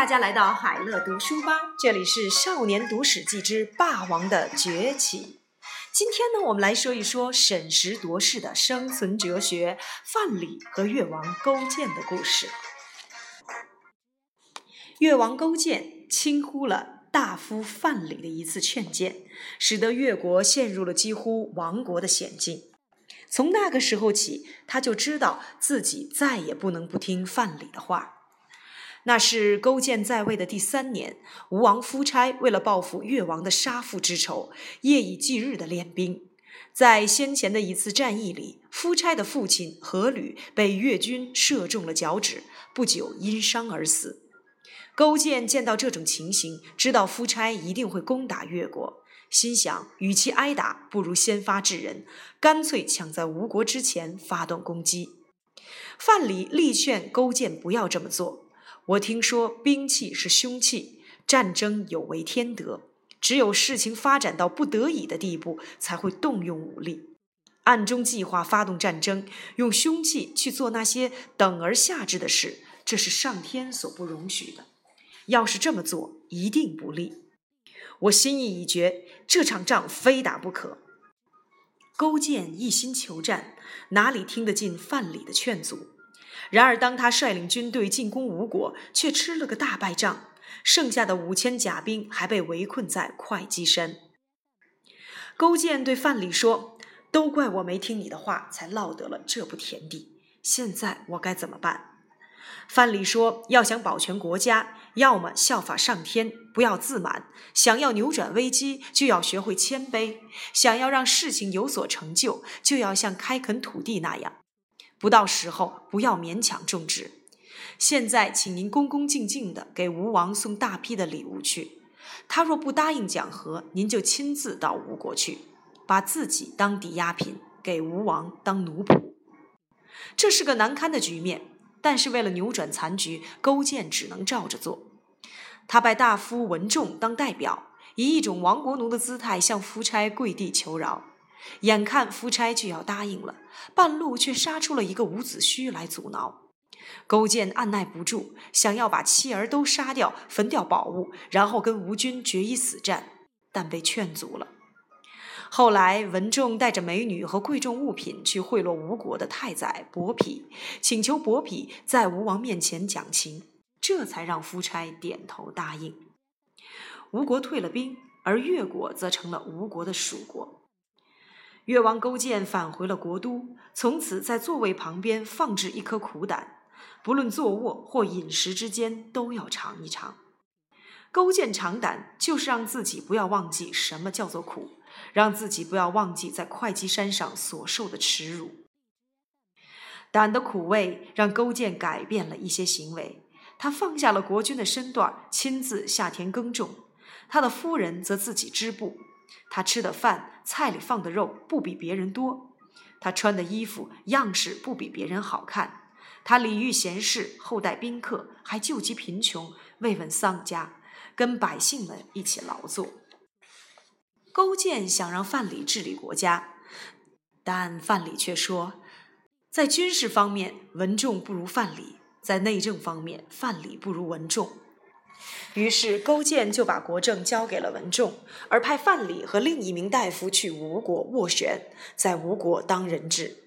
大家来到海乐读书吧，这里是《少年读史记之霸王的崛起》。今天呢，我们来说一说审时度势的生存哲学——范蠡和越王勾践的故事。越王勾践轻忽了大夫范蠡的一次劝谏，使得越国陷入了几乎亡国的险境。从那个时候起，他就知道自己再也不能不听范蠡的话。那是勾践在位的第三年，吴王夫差为了报复越王的杀父之仇，夜以继日的练兵。在先前的一次战役里，夫差的父亲阖闾被越军射中了脚趾，不久因伤而死。勾践见到这种情形，知道夫差一定会攻打越国，心想：与其挨打，不如先发制人，干脆抢在吴国之前发动攻击。范蠡力劝勾践不要这么做。我听说兵器是凶器，战争有违天德，只有事情发展到不得已的地步，才会动用武力。暗中计划发动战争，用凶器去做那些等而下之的事，这是上天所不容许的。要是这么做，一定不利。我心意已决，这场仗非打不可。勾践一心求战，哪里听得进范蠡的劝阻？然而，当他率领军队进攻吴国，却吃了个大败仗，剩下的五千甲兵还被围困在会稽山。勾践对范蠡说：“都怪我没听你的话，才落得了这步田地。现在我该怎么办？”范蠡说：“要想保全国家，要么效法上天，不要自满；想要扭转危机，就要学会谦卑；想要让事情有所成就，就要像开垦土地那样。”不到时候，不要勉强种植。现在，请您恭恭敬敬地给吴王送大批的礼物去。他若不答应讲和，您就亲自到吴国去，把自己当抵押品，给吴王当奴仆。这是个难堪的局面，但是为了扭转残局，勾践只能照着做。他拜大夫文仲当代表，以一种亡国奴的姿态向夫差跪地求饶。眼看夫差就要答应了，半路却杀出了一个伍子胥来阻挠。勾践按耐不住，想要把妻儿都杀掉，焚掉宝物，然后跟吴军决一死战，但被劝阻了。后来文仲带着美女和贵重物品去贿赂吴国的太宰伯嚭，请求伯嚭在吴王面前讲情，这才让夫差点头答应。吴国退了兵，而越国则成了吴国的属国。越王勾践返回了国都，从此在座位旁边放置一颗苦胆，不论坐卧或饮食之间都要尝一尝。勾践尝胆，就是让自己不要忘记什么叫做苦，让自己不要忘记在会稽山上所受的耻辱。胆的苦味让勾践改变了一些行为，他放下了国君的身段，亲自下田耕种；他的夫人则自己织布。他吃的饭，菜里放的肉不比别人多；他穿的衣服样式不比别人好看；他礼遇贤士，厚待宾客，还救济贫穷，慰问丧家，跟百姓们一起劳作。勾践想让范蠡治理国家，但范蠡却说，在军事方面，文仲不如范蠡；在内政方面，范蠡不如文仲。于是勾践就把国政交给了文仲，而派范蠡和另一名大夫去吴国斡旋，在吴国当人质。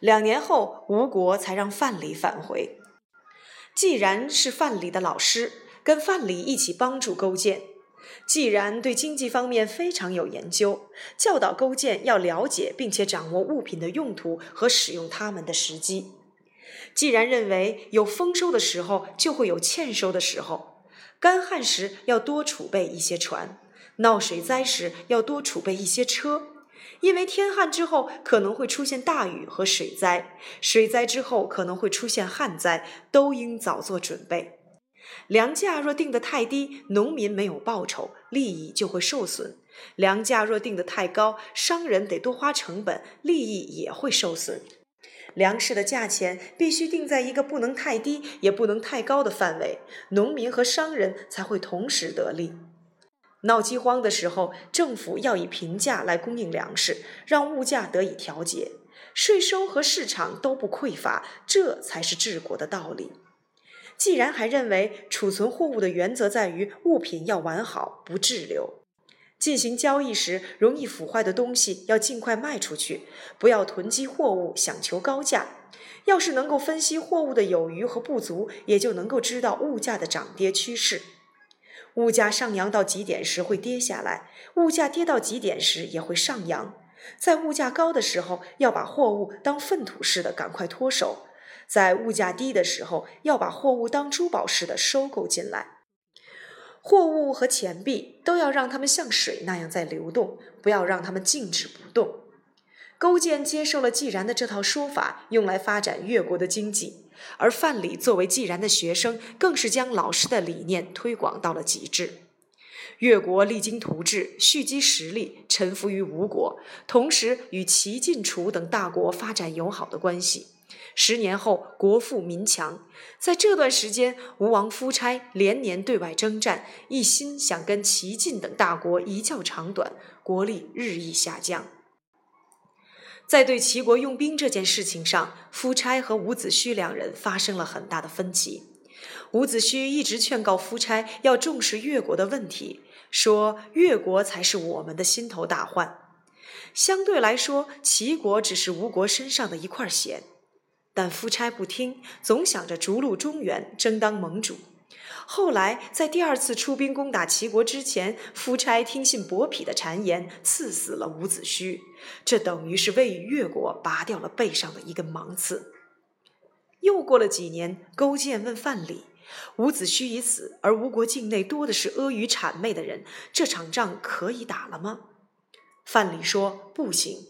两年后，吴国才让范蠡返回。既然是范蠡的老师，跟范蠡一起帮助勾践。既然对经济方面非常有研究，教导勾践要了解并且掌握物品的用途和使用它们的时机。既然认为有丰收的时候就会有欠收的时候。干旱时要多储备一些船，闹水灾时要多储备一些车，因为天旱之后可能会出现大雨和水灾，水灾之后可能会出现旱灾，都应早做准备。粮价若定得太低，农民没有报酬，利益就会受损；粮价若定得太高，商人得多花成本，利益也会受损。粮食的价钱必须定在一个不能太低也不能太高的范围，农民和商人才会同时得利。闹饥荒的时候，政府要以平价来供应粮食，让物价得以调节，税收和市场都不匮乏，这才是治国的道理。既然还认为储存货物的原则在于物品要完好不滞留，进行交易时容易腐坏的东西要尽快卖出去，不要囤积货物想求高价。要是能够分析货物的有余和不足，也就能够知道物价的涨跌趋势。物价上扬到极点时会跌下来，物价跌到极点时也会上扬。在物价高的时候，要把货物当粪土似的赶快脱手；在物价低的时候，要把货物当珠宝似的收购进来。货物和钱币都要让它们像水那样在流动，不要让它们静止不动。勾践接受了季然的这套说法，用来发展越国的经济；而范蠡作为季然的学生，更是将老师的理念推广到了极致。越国励精图治，蓄积实力，臣服于吴国，同时与齐、晋、楚等大国发展友好的关系。十年后，国富民强。在这段时间，吴王夫差连年对外征战，一心想跟齐、晋等大国一较长短，国力日益下降。在对齐国用兵这件事情上，夫差和伍子胥两人发生了很大的分歧。伍子胥一直劝告夫差要重视越国的问题，说越国才是我们的心头大患。相对来说，齐国只是吴国身上的一块癣。但夫差不听，总想着逐鹿中原，争当盟主。后来在第二次出兵攻打齐国之前，夫差听信伯嚭的谗言，赐死了伍子胥。这等于是为越国拔掉了背上的一根芒刺。又过了几年，勾践问范蠡：“伍子胥已死，而吴国境内多的是阿谀谄媚的人，这场仗可以打了吗？”范蠡说：“不行。”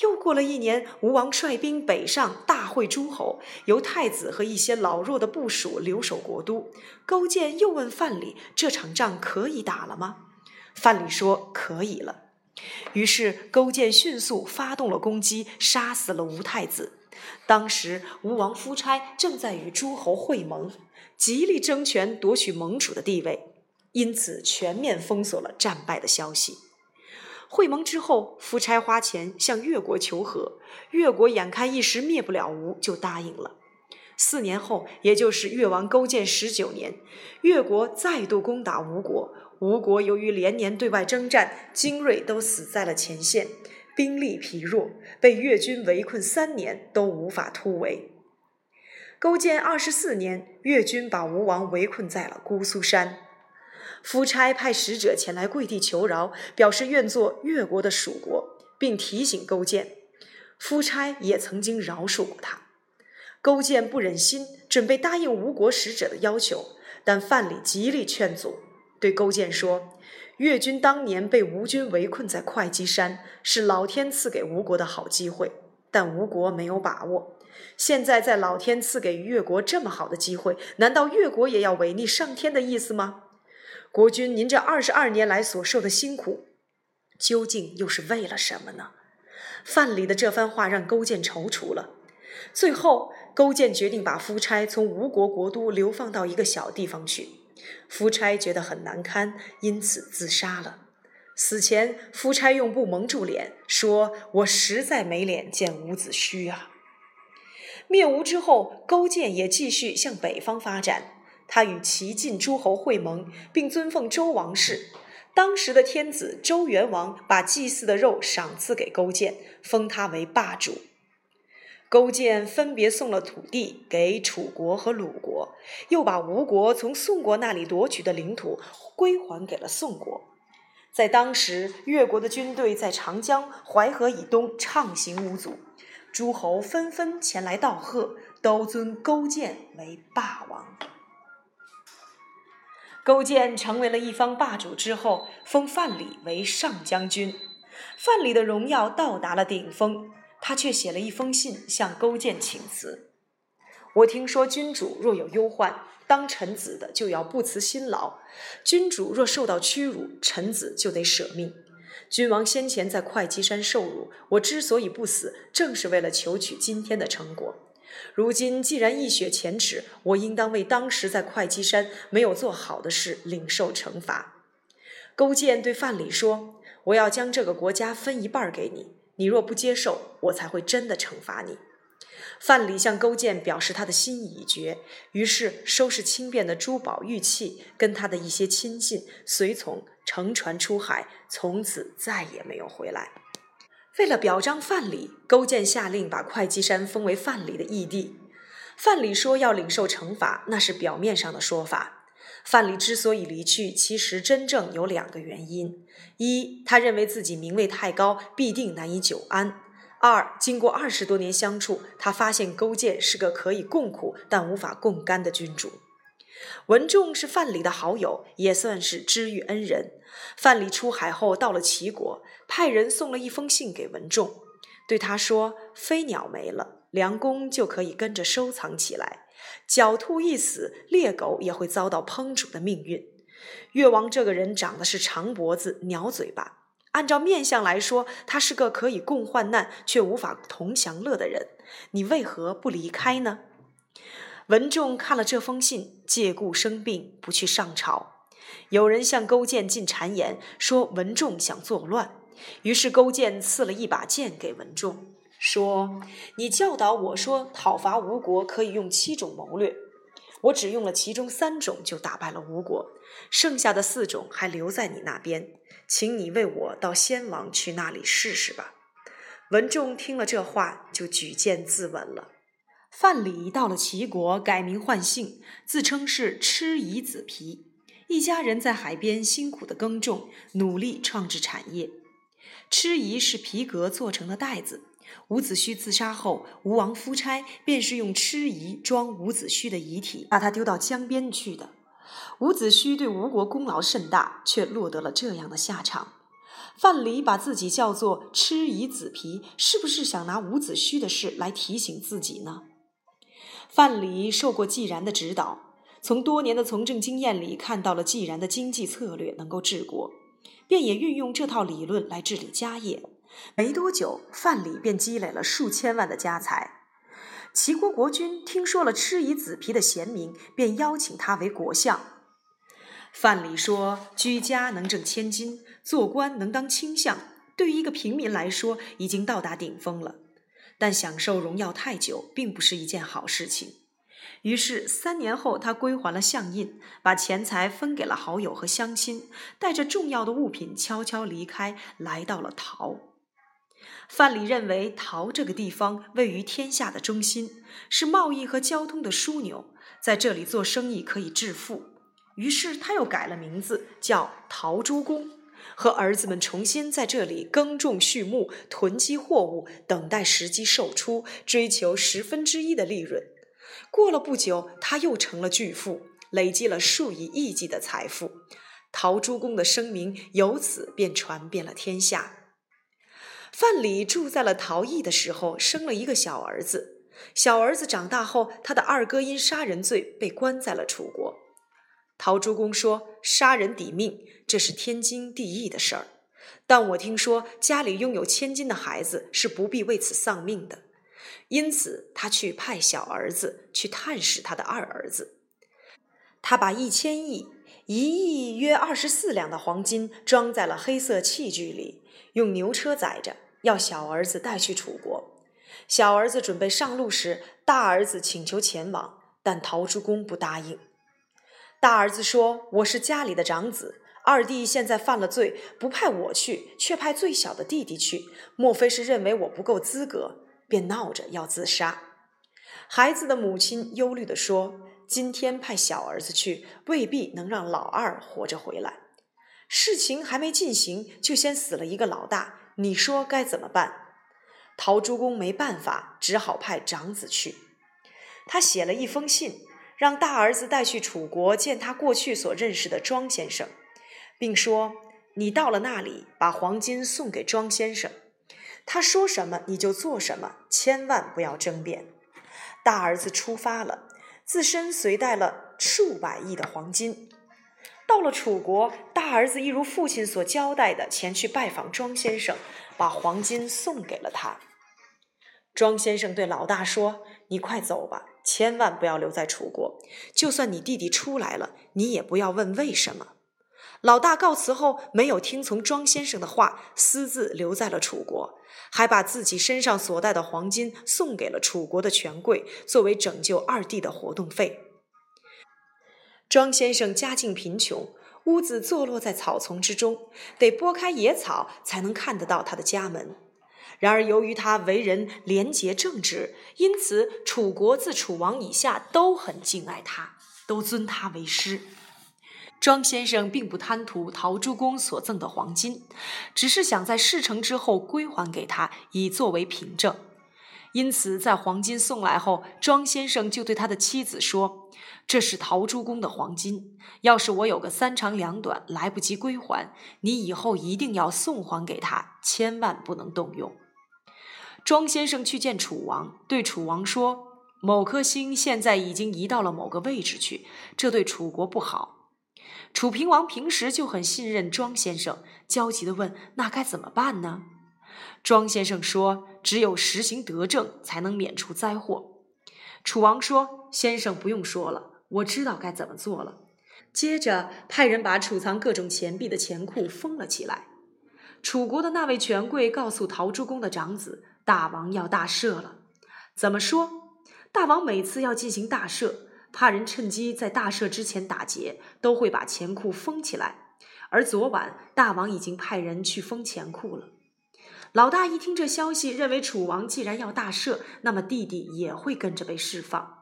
又过了一年，吴王率兵北上，大会诸侯，由太子和一些老弱的部属留守国都。勾践又问范蠡：“这场仗可以打了吗？”范蠡说：“可以了。”于是勾践迅速发动了攻击，杀死了吴太子。当时吴王夫差正在与诸侯会盟，极力争权夺取盟主的地位，因此全面封锁了战败的消息。会盟之后，夫差花钱向越国求和，越国眼看一时灭不了吴，就答应了。四年后，也就是越王勾践十九年，越国再度攻打吴国。吴国由于连年对外征战，精锐都死在了前线，兵力疲弱，被越军围困三年都无法突围。勾践二十四年，越军把吴王围困在了姑苏山。夫差派使者前来跪地求饶，表示愿做越国的属国，并提醒勾践，夫差也曾经饶恕过他。勾践不忍心，准备答应吴国使者的要求，但范蠡极力劝阻，对勾践说：“越军当年被吴军围困在会稽山，是老天赐给吴国的好机会，但吴国没有把握。现在在老天赐给越国这么好的机会，难道越国也要违逆上天的意思吗？”国君，您这二十二年来所受的辛苦，究竟又是为了什么呢？范蠡的这番话让勾践踌躇了。最后，勾践决定把夫差从吴国国都流放到一个小地方去。夫差觉得很难堪，因此自杀了。死前，夫差用布蒙住脸，说：“我实在没脸见伍子胥啊。”灭吴之后，勾践也继续向北方发展。他与齐晋诸侯会盟，并尊奉周王室。当时的天子周元王把祭祀的肉赏赐给勾践，封他为霸主。勾践分别送了土地给楚国和鲁国，又把吴国从宋国那里夺取的领土归还给了宋国。在当时，越国的军队在长江、淮河以东畅行无阻，诸侯纷纷前来道贺，都尊勾践为霸王。勾践成为了一方霸主之后，封范蠡为上将军。范蠡的荣耀到达了顶峰，他却写了一封信向勾践请辞。我听说，君主若有忧患，当臣子的就要不辞辛劳；君主若受到屈辱，臣子就得舍命。君王先前在会稽山受辱，我之所以不死，正是为了求取今天的成果。如今既然一雪前耻，我应当为当时在会稽山没有做好的事领受惩罚。勾践对范蠡说：“我要将这个国家分一半给你，你若不接受，我才会真的惩罚你。”范蠡向勾践表示他的心意已决，于是收拾轻便的珠宝玉器，跟他的一些亲信随从乘船出海，从此再也没有回来。为了表彰范蠡，勾践下令把会稽山封为范蠡的义地。范蠡说要领受惩罚，那是表面上的说法。范蠡之所以离去，其实真正有两个原因：一，他认为自己名位太高，必定难以久安。二，经过二十多年相处，他发现勾践是个可以共苦但无法共甘的君主。文仲是范蠡的好友，也算是知遇恩人。范蠡出海后到了齐国，派人送了一封信给文仲，对他说：“飞鸟没了，良弓就可以跟着收藏起来；狡兔一死，猎狗也会遭到烹煮的命运。越王这个人长得是长脖子、鸟嘴巴。”按照面相来说，他是个可以共患难却无法同享乐的人。你为何不离开呢？文仲看了这封信，借故生病，不去上朝。有人向勾践进谗言，说文仲想作乱。于是勾践赐了一把剑给文仲，说：“你教导我说，讨伐吴国可以用七种谋略，我只用了其中三种就打败了吴国，剩下的四种还留在你那边。”请你为我到先王去那里试试吧。文仲听了这话，就举剑自刎了。范蠡到了齐国，改名换姓，自称是蚩夷子皮。一家人在海边辛苦的耕种，努力创制产业。蚩夷是皮革做成的袋子。伍子胥自杀后，吴王夫差便是用蚩夷装伍子胥的遗体，把他丢到江边去的。伍子胥对吴国功劳甚大，却落得了这样的下场。范蠡把自己叫做蚩夷子皮，是不是想拿伍子胥的事来提醒自己呢？范蠡受过季然的指导，从多年的从政经验里看到了季然的经济策略能够治国，便也运用这套理论来治理家业。没多久，范蠡便积累了数千万的家财。齐国国君听说了蚩夷子皮的贤明，便邀请他为国相。范蠡说：“居家能挣千金，做官能当卿相，对于一个平民来说，已经到达顶峰了。但享受荣耀太久，并不是一件好事情。”于是三年后，他归还了相印，把钱财分给了好友和乡亲，带着重要的物品悄悄离开，来到了陶。范蠡认为陶这个地方位于天下的中心，是贸易和交通的枢纽，在这里做生意可以致富。于是他又改了名字，叫陶朱公，和儿子们重新在这里耕种畜牧、囤积货物，等待时机售出，追求十分之一的利润。过了不久，他又成了巨富，累积了数以亿计的财富。陶朱公的声名由此便传遍了天下。范蠡住在了陶邑的时候，生了一个小儿子。小儿子长大后，他的二哥因杀人罪被关在了楚国。陶朱公说：“杀人抵命，这是天经地义的事儿。但我听说家里拥有千金的孩子是不必为此丧命的，因此他去派小儿子去探视他的二儿子。他把一千亿，一亿约二十四两的黄金装在了黑色器具里，用牛车载着。”要小儿子带去楚国。小儿子准备上路时，大儿子请求前往，但陶朱公不答应。大儿子说：“我是家里的长子，二弟现在犯了罪，不派我去，却派最小的弟弟去，莫非是认为我不够资格？”便闹着要自杀。孩子的母亲忧虑地说：“今天派小儿子去，未必能让老二活着回来。事情还没进行，就先死了一个老大。”你说该怎么办？陶朱公没办法，只好派长子去。他写了一封信，让大儿子带去楚国见他过去所认识的庄先生，并说：“你到了那里，把黄金送给庄先生，他说什么你就做什么，千万不要争辩。”大儿子出发了，自身随带了数百亿的黄金。到了楚国，大儿子一如父亲所交代的，前去拜访庄先生，把黄金送给了他。庄先生对老大说：“你快走吧，千万不要留在楚国。就算你弟弟出来了，你也不要问为什么。”老大告辞后，没有听从庄先生的话，私自留在了楚国，还把自己身上所带的黄金送给了楚国的权贵，作为拯救二弟的活动费。庄先生家境贫穷，屋子坐落在草丛之中，得拨开野草才能看得到他的家门。然而，由于他为人廉洁正直，因此楚国自楚王以下都很敬爱他，都尊他为师。庄先生并不贪图陶朱公所赠的黄金，只是想在事成之后归还给他，以作为凭证。因此，在黄金送来后，庄先生就对他的妻子说：“这是陶朱公的黄金，要是我有个三长两短，来不及归还，你以后一定要送还给他，千万不能动用。”庄先生去见楚王，对楚王说：“某颗星现在已经移到了某个位置去，这对楚国不好。”楚平王平时就很信任庄先生，焦急地问：“那该怎么办呢？”庄先生说：“只有实行德政，才能免除灾祸。”楚王说：“先生不用说了，我知道该怎么做了。”接着派人把储藏各种钱币的钱库封了起来。楚国的那位权贵告诉陶朱公的长子：“大王要大赦了。”怎么说？大王每次要进行大赦，怕人趁机在大赦之前打劫，都会把钱库封起来。而昨晚，大王已经派人去封钱库了。老大一听这消息，认为楚王既然要大赦，那么弟弟也会跟着被释放。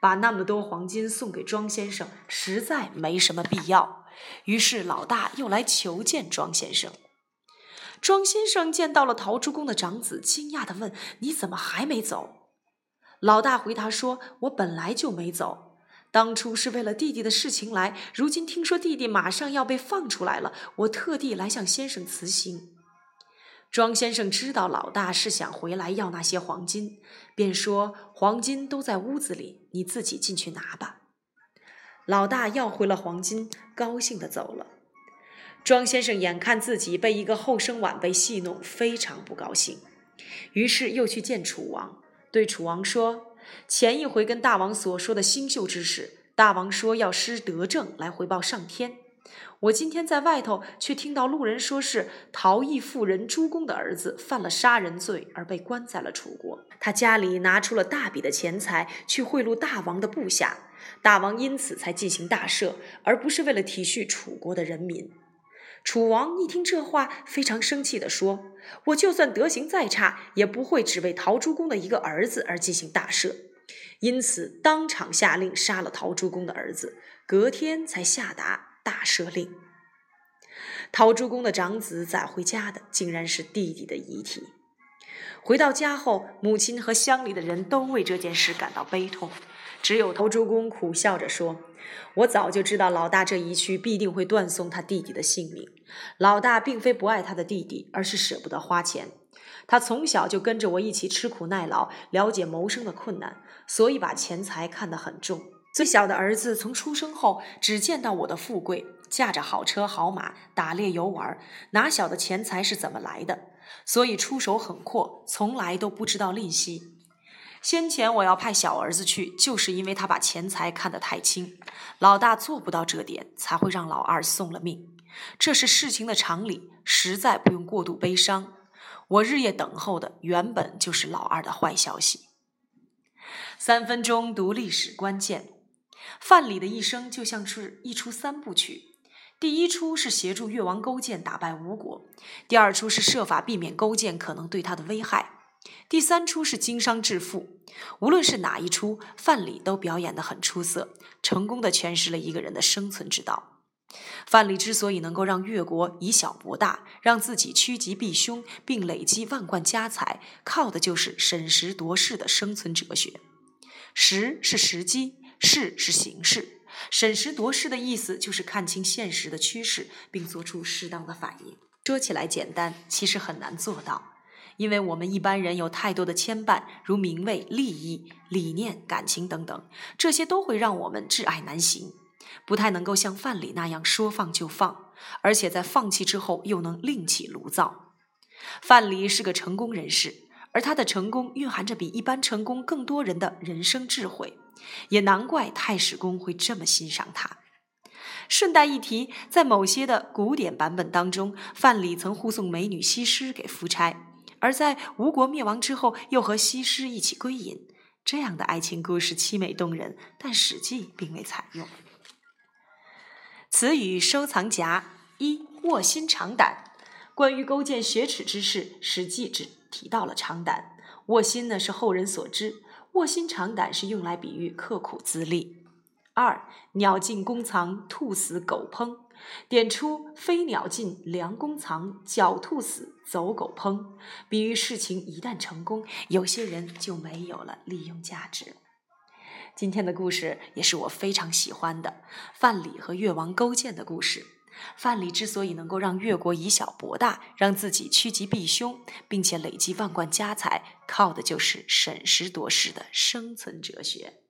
把那么多黄金送给庄先生，实在没什么必要。于是老大又来求见庄先生。庄先生见到了陶朱公的长子，惊讶地问：“你怎么还没走？”老大回答说：“我本来就没走，当初是为了弟弟的事情来，如今听说弟弟马上要被放出来了，我特地来向先生辞行。”庄先生知道老大是想回来要那些黄金，便说：“黄金都在屋子里，你自己进去拿吧。”老大要回了黄金，高兴地走了。庄先生眼看自己被一个后生晚辈戏弄，非常不高兴，于是又去见楚王，对楚王说：“前一回跟大王所说的星宿之事，大王说要施德政来回报上天。”我今天在外头，却听到路人说是陶艺妇人朱公的儿子犯了杀人罪，而被关在了楚国。他家里拿出了大笔的钱财去贿赂大王的部下，大王因此才进行大赦，而不是为了体恤楚国的人民。楚王一听这话，非常生气地说：“我就算德行再差，也不会只为陶朱公的一个儿子而进行大赦。”因此，当场下令杀了陶朱公的儿子，隔天才下达。大赦令，陶朱公的长子载回家的，竟然是弟弟的遗体。回到家后，母亲和乡里的人都为这件事感到悲痛，只有陶朱公苦笑着说：“我早就知道老大这一去必定会断送他弟弟的性命。老大并非不爱他的弟弟，而是舍不得花钱。他从小就跟着我一起吃苦耐劳，了解谋生的困难，所以把钱财看得很重。”最小的儿子从出生后只见到我的富贵，驾着好车好马，打猎游玩，哪晓得钱财是怎么来的？所以出手很阔，从来都不知道吝惜。先前我要派小儿子去，就是因为他把钱财看得太轻。老大做不到这点，才会让老二送了命。这是事情的常理，实在不用过度悲伤。我日夜等候的，原本就是老二的坏消息。三分钟读历史关键。范蠡的一生就像是一出三部曲，第一出是协助越王勾践打败吴国，第二出是设法避免勾践可能对他的危害，第三出是经商致富。无论是哪一出，范蠡都表演得很出色，成功的诠释了一个人的生存之道。范蠡之所以能够让越国以小博大，让自己趋吉避凶，并累积万贯家财，靠的就是审时度势的生存哲学。时是时机。势是形势，审时度势的意思就是看清现实的趋势，并做出适当的反应。说起来简单，其实很难做到，因为我们一般人有太多的牵绊，如名位、利益、理念、感情等等，这些都会让我们挚爱难行，不太能够像范蠡那样说放就放，而且在放弃之后又能另起炉灶。范蠡是个成功人士，而他的成功蕴含着比一般成功更多人的人生智慧。也难怪太史公会这么欣赏他。顺带一提，在某些的古典版本当中，范蠡曾护送美女西施给夫差，而在吴国灭亡之后，又和西施一起归隐。这样的爱情故事凄美动人，但《史记》并未采用。词语收藏夹一：卧薪尝胆。关于勾践雪耻之事，《史记》只提到了尝胆。卧薪呢是后人所知，卧薪尝胆是用来比喻刻苦自立。二鸟尽弓藏，兔死狗烹。点出飞鸟尽，良弓藏；狡兔死，走狗烹。比喻事情一旦成功，有些人就没有了利用价值。今天的故事也是我非常喜欢的，范蠡和越王勾践的故事。范蠡之所以能够让越国以小博大，让自己趋吉避凶，并且累积万贯家财，靠的就是审时度势的生存哲学。